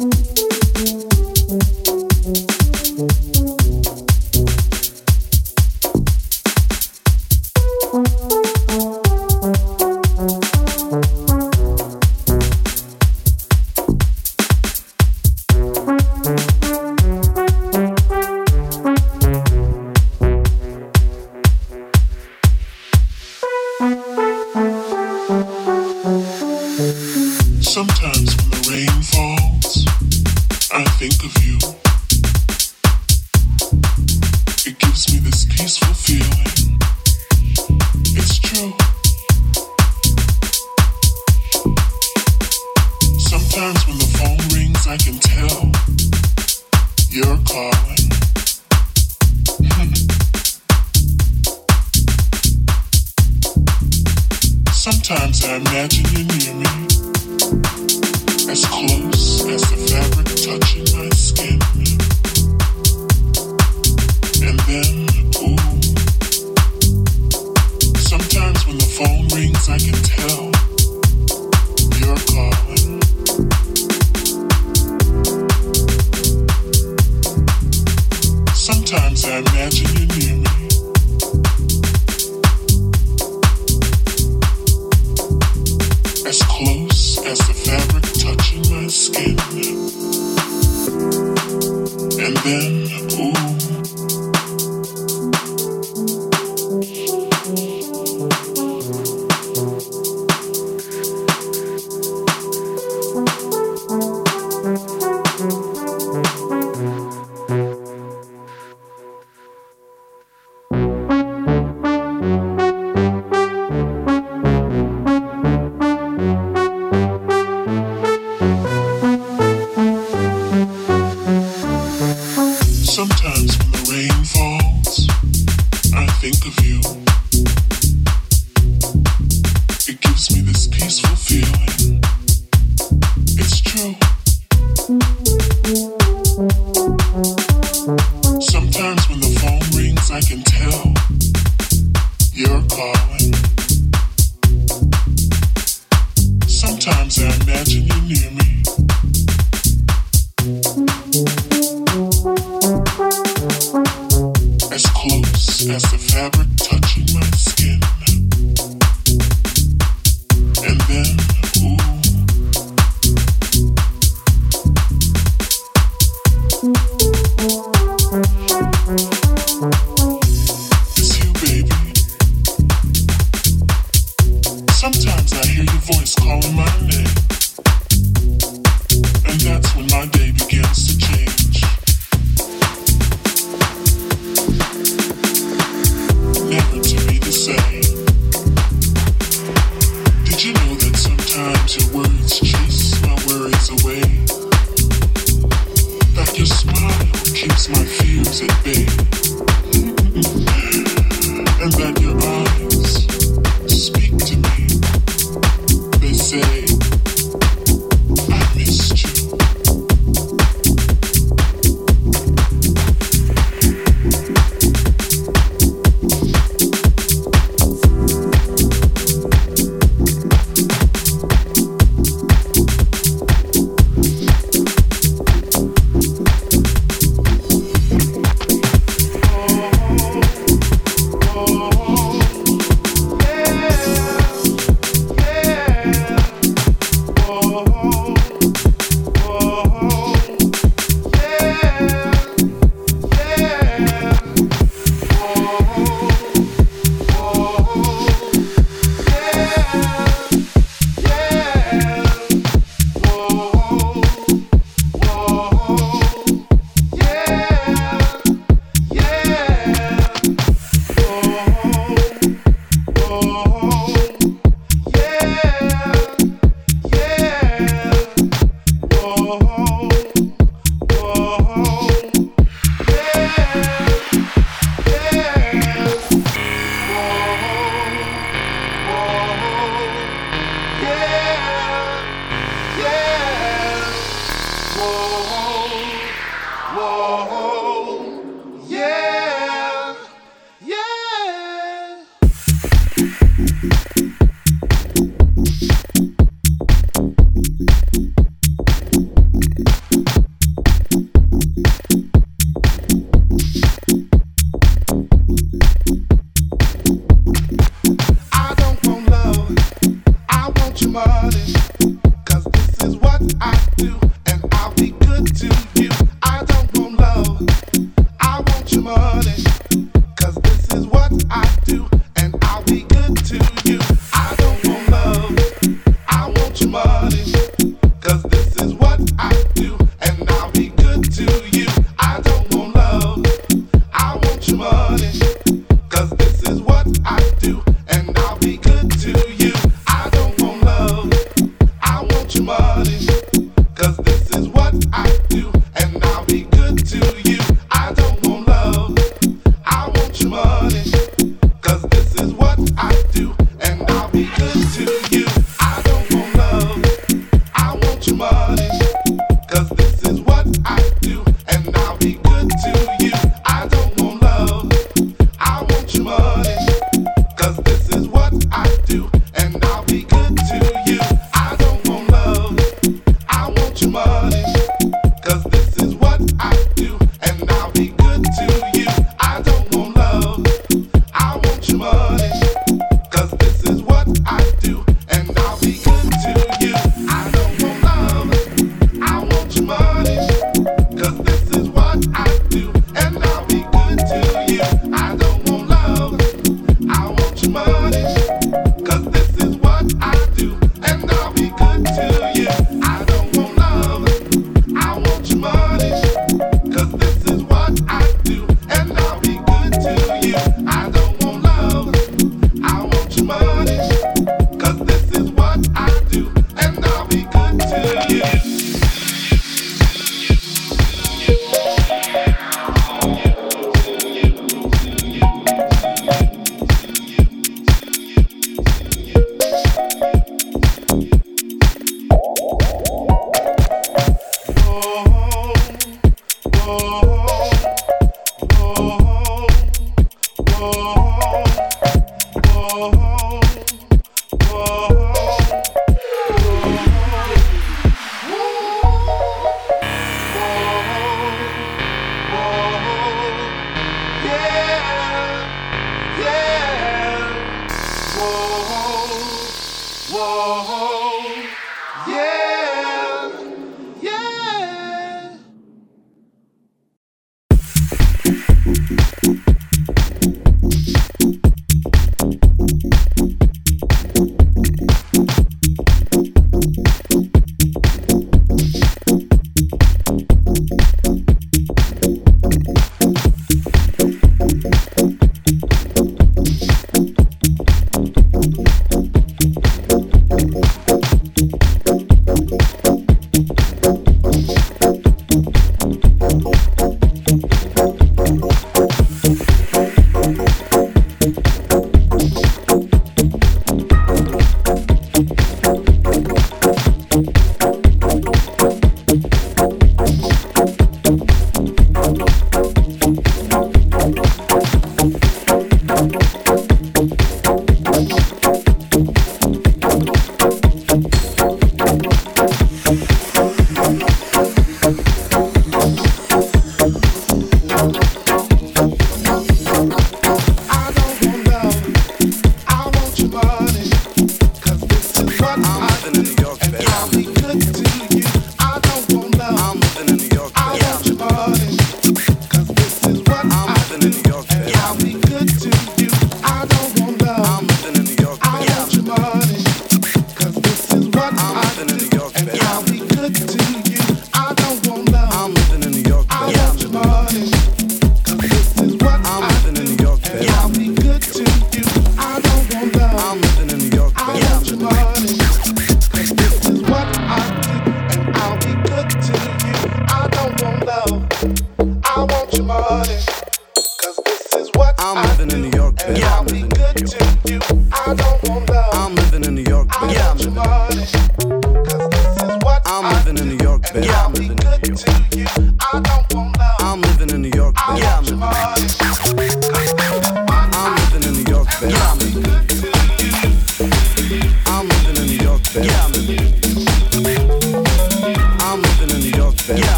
Mm-hmm.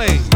slave.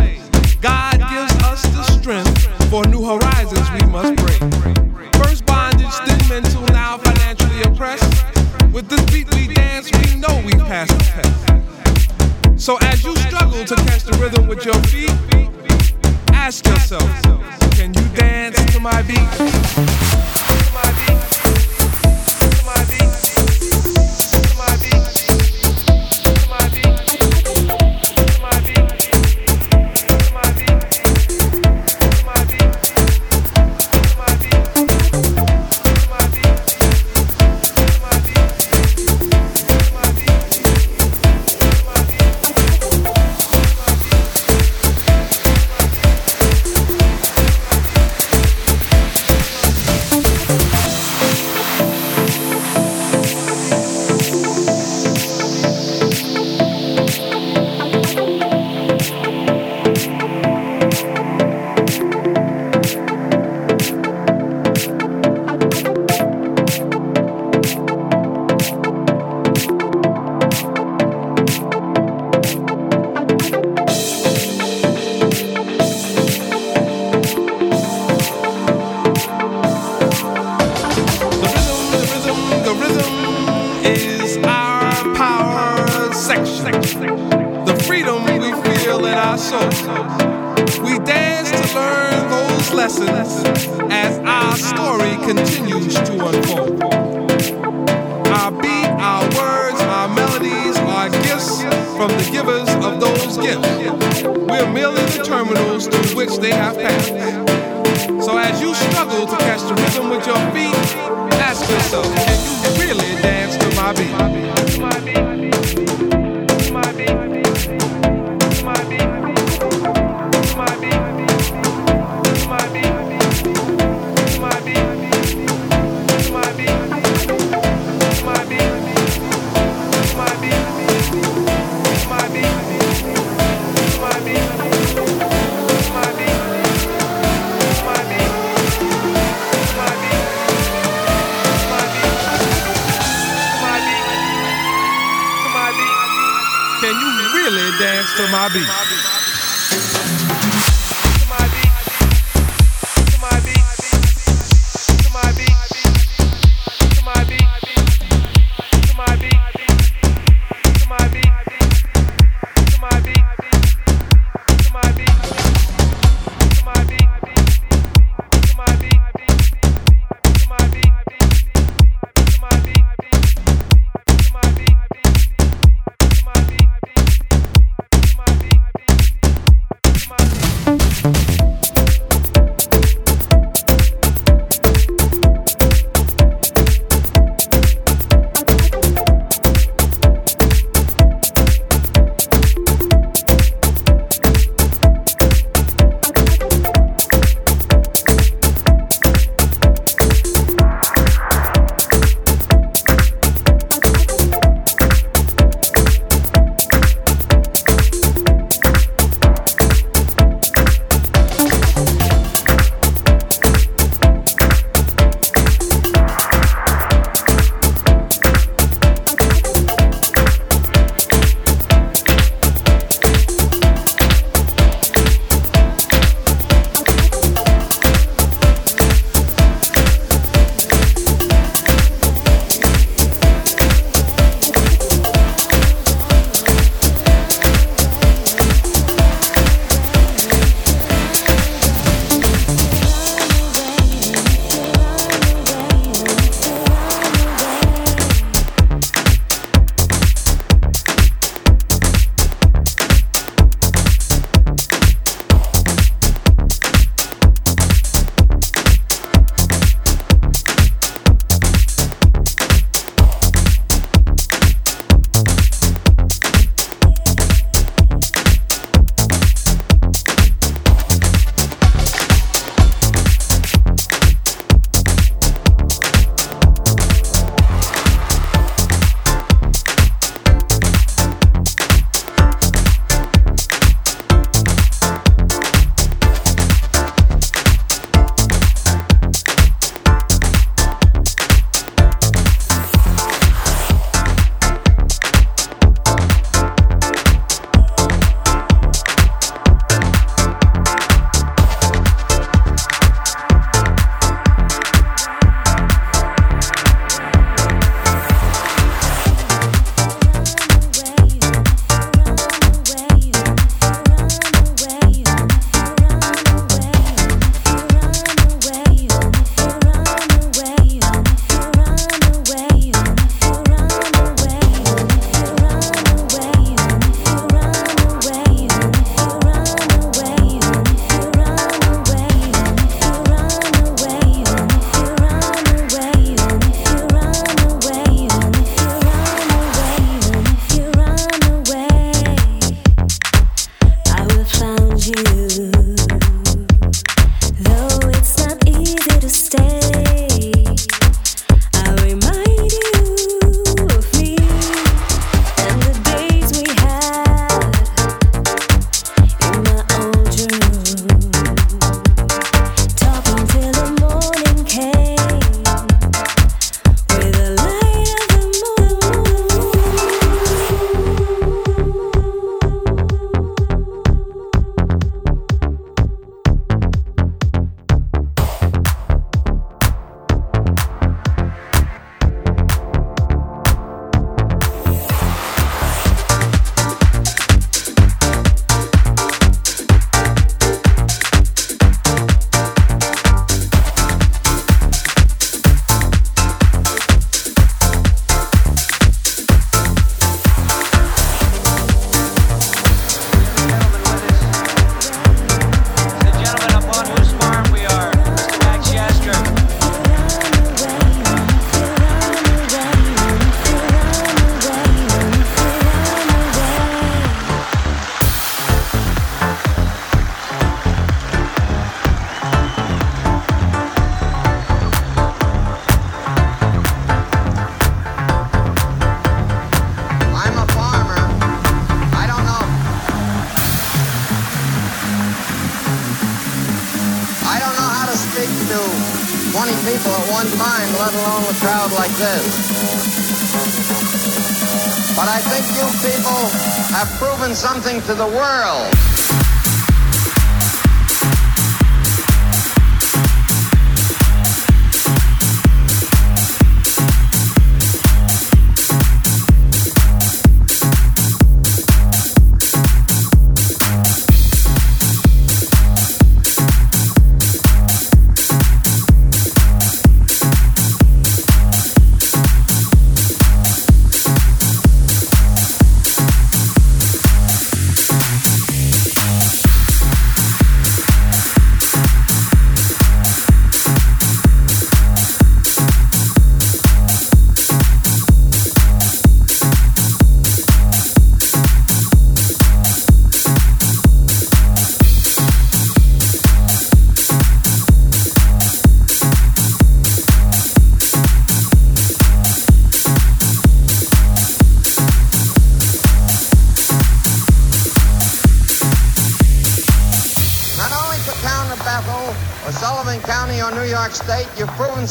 Have proven something to the world.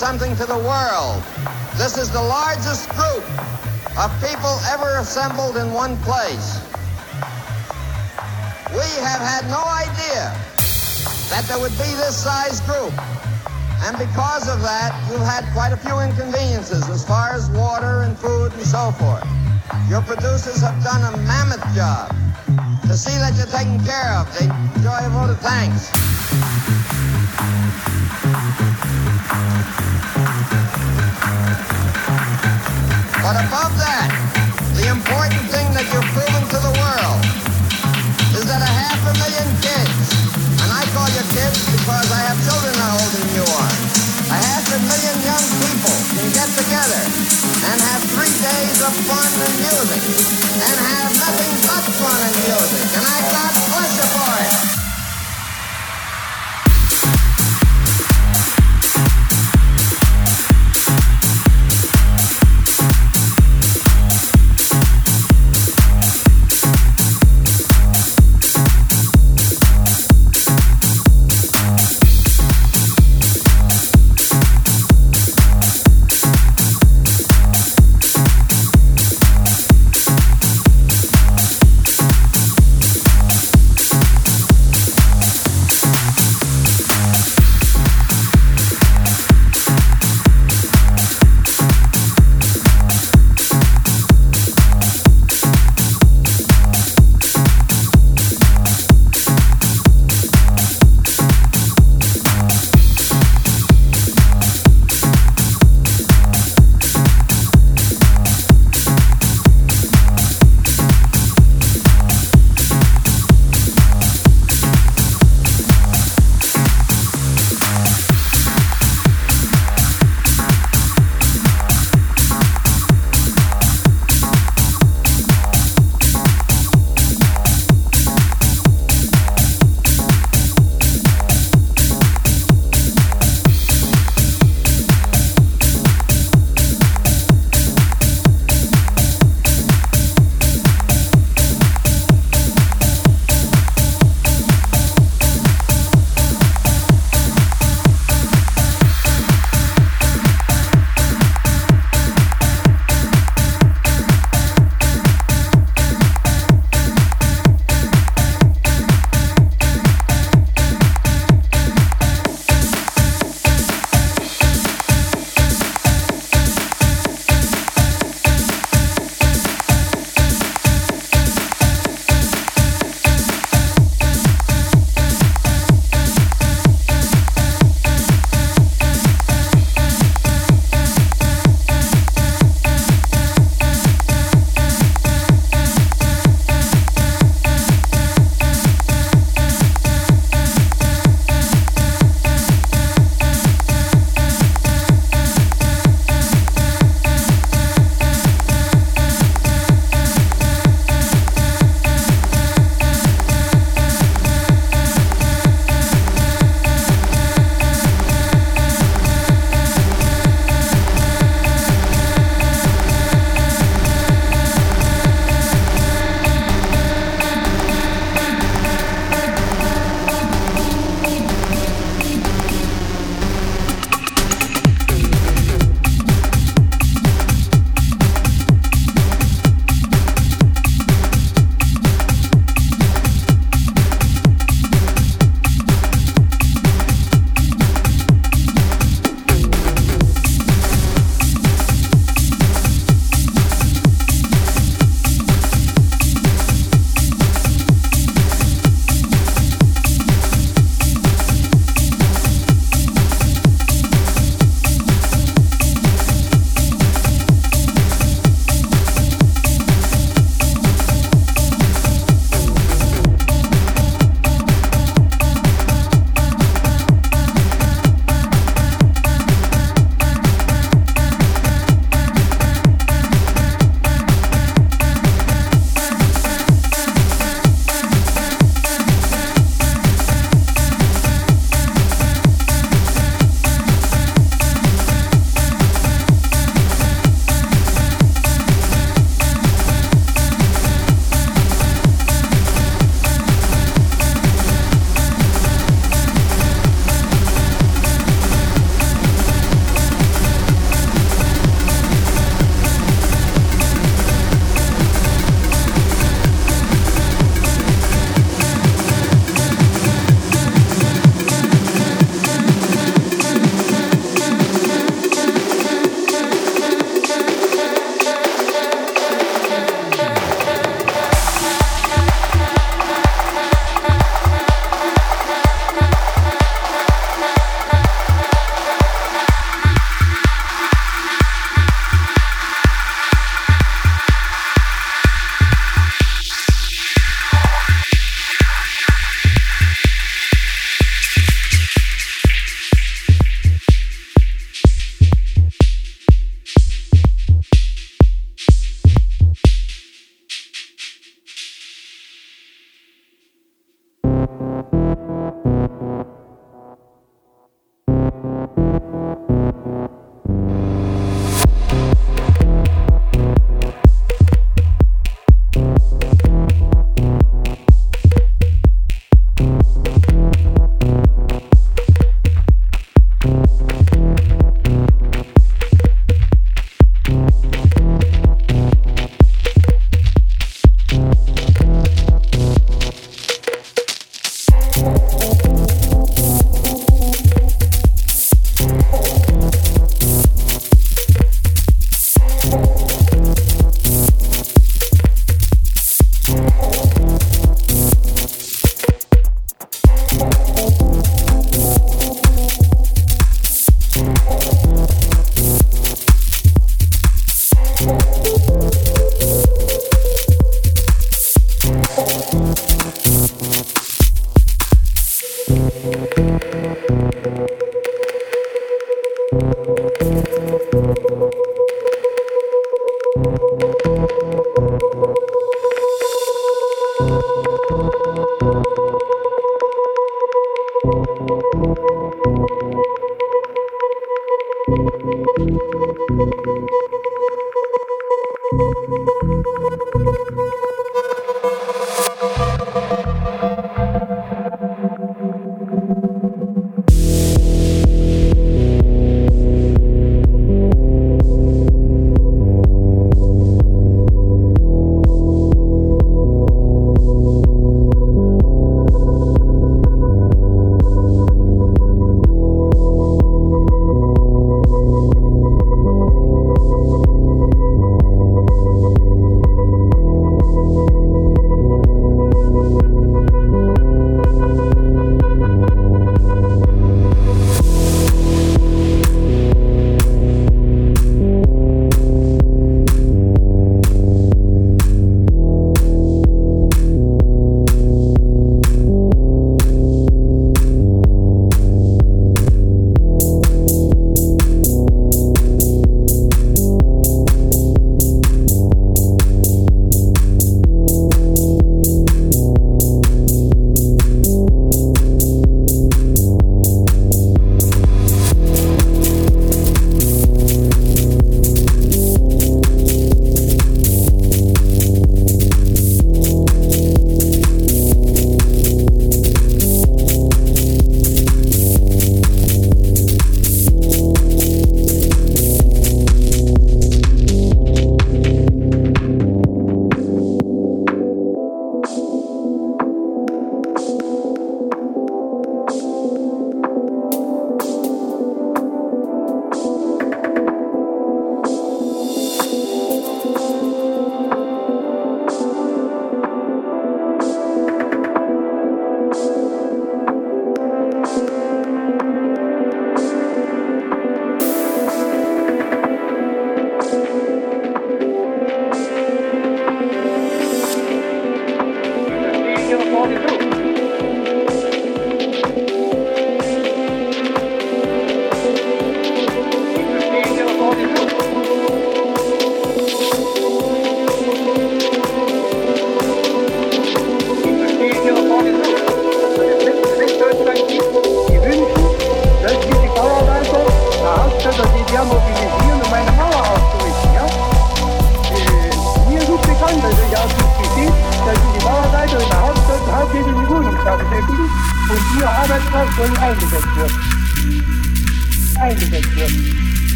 Something to the world. This is the largest group of people ever assembled in one place. We have had no idea that there would be this size group. And because of that, you've had quite a few inconveniences as far as water and food and so forth. Your producers have done a mammoth job to see that you're taken care of. They enjoy a vote of thanks. But above that, the important thing that you've proven music and have nothing but fun and music.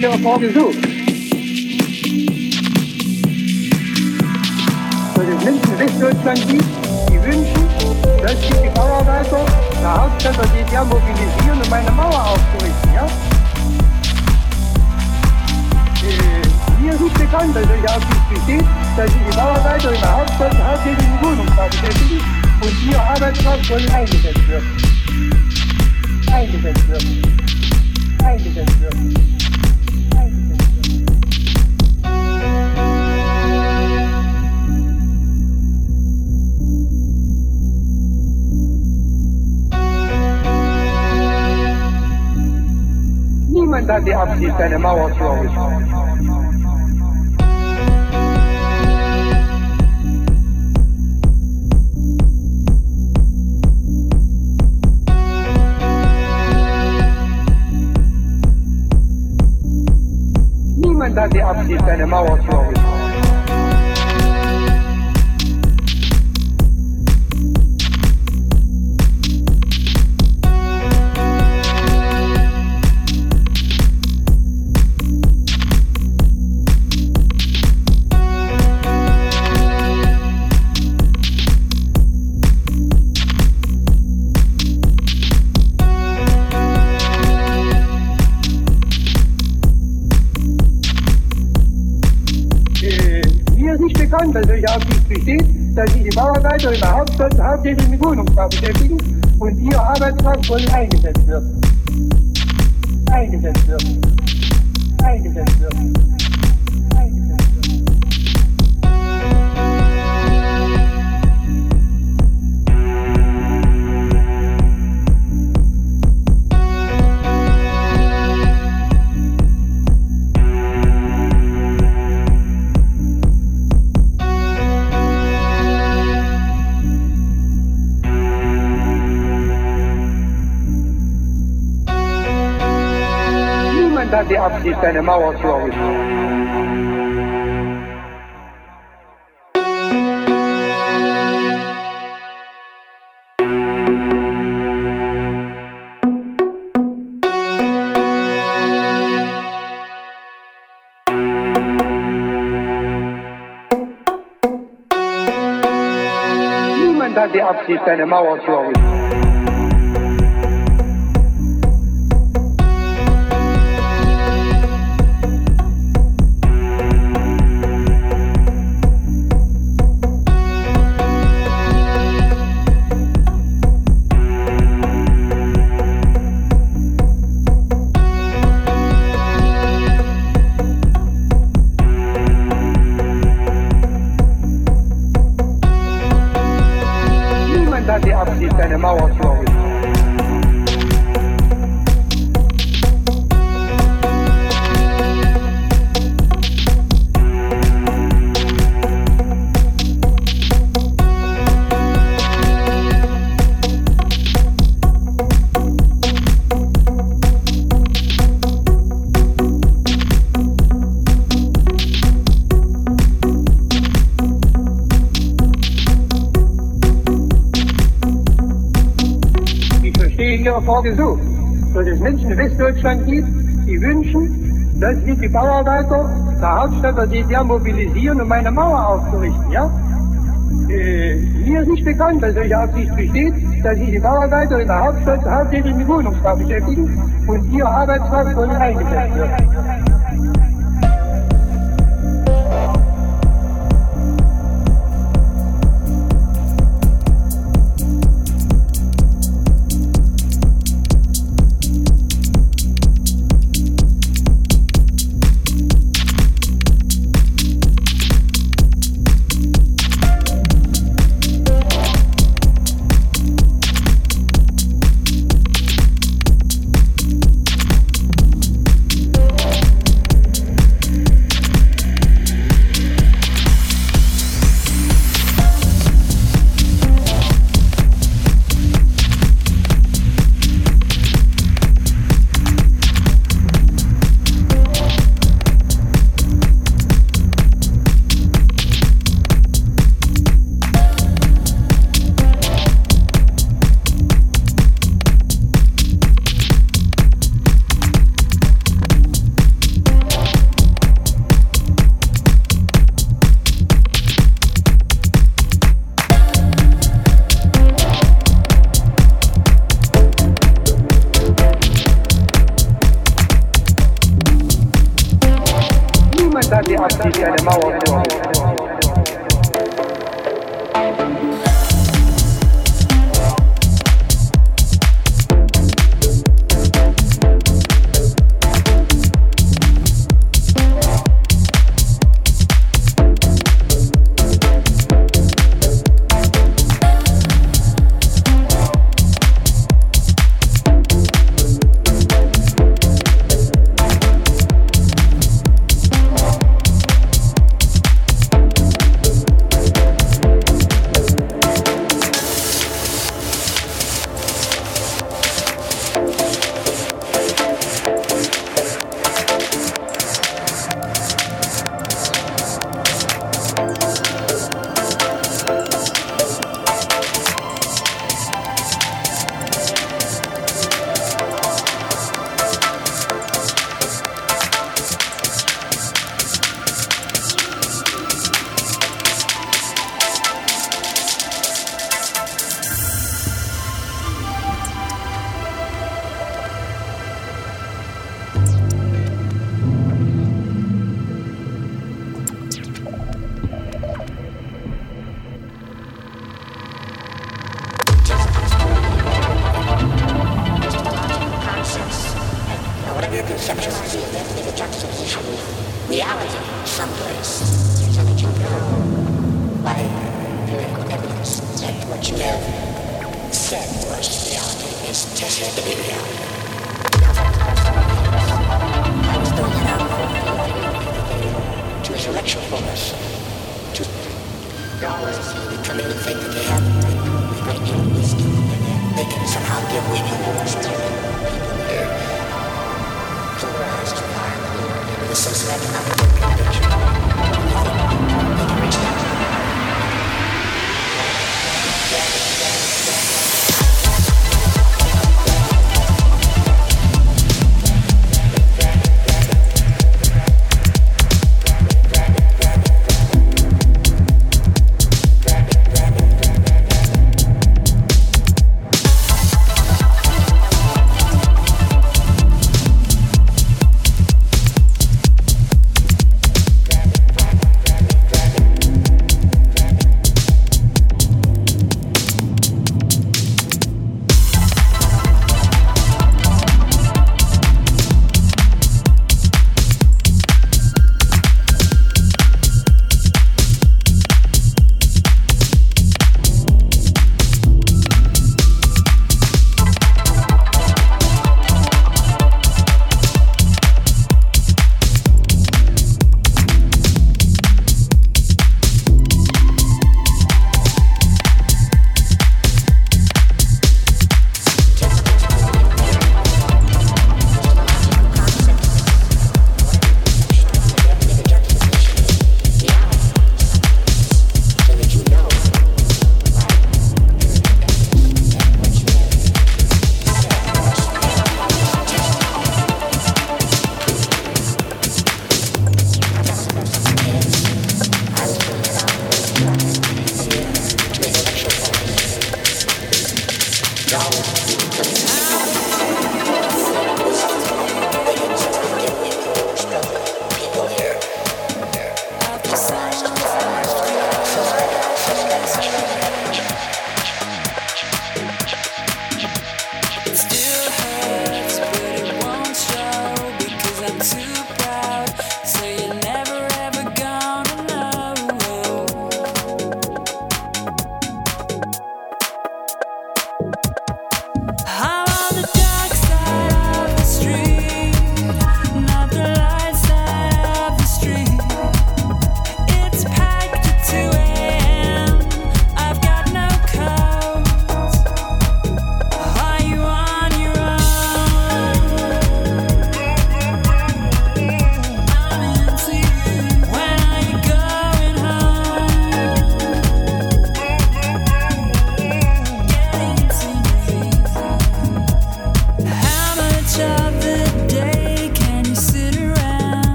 ihre Formen sucht. Für die Menschen Westdeutschland gibt, die wünschen, dass sich die Bauarbeiter der Hauptstadt der DDR mobilisieren, um eine Mauer aufzurichten. Ja? Äh, mir ist nicht bekannt, dass solche Absicht besteht, dass sich die Bauarbeiter in der Hauptstadt hauptsächlich in Wohnungsbau beschäftigen und hier Arbeitskraft soll eingesetzt werden. Eingesetzt werden. Eingesetzt werden. da die Absicht, eine Mauer zu errichten. Niemand hat die Absicht, eine Mauer zu errichten. Wohnung, das solche Aufsicht besteht, dass sich die Bauarbeiter überhaupt sonst hauptsächlich mit Wohnungsbau beschäftigen und ihr Arbeitskraft voll eingesetzt wird. Eingesetzt wird. Eingesetzt wird. Absicht, eine Mauer zu errichten. Niemand hat die Absicht, eine Mauer zu errichten. Ihre Frage so, dass es Menschen in Westdeutschland gibt, die wünschen, dass wir die Bauarbeiter der Hauptstadt der DDR mobilisieren, um eine Mauer aufzurichten, ja? Äh, mir ist nicht bekannt, dass solche Absicht besteht, dass sich die Bauarbeiter in der Hauptstadt hauptsächlich mit Wohnungsbau beschäftigen und ihr Arbeitskraft soll eingesetzt wird.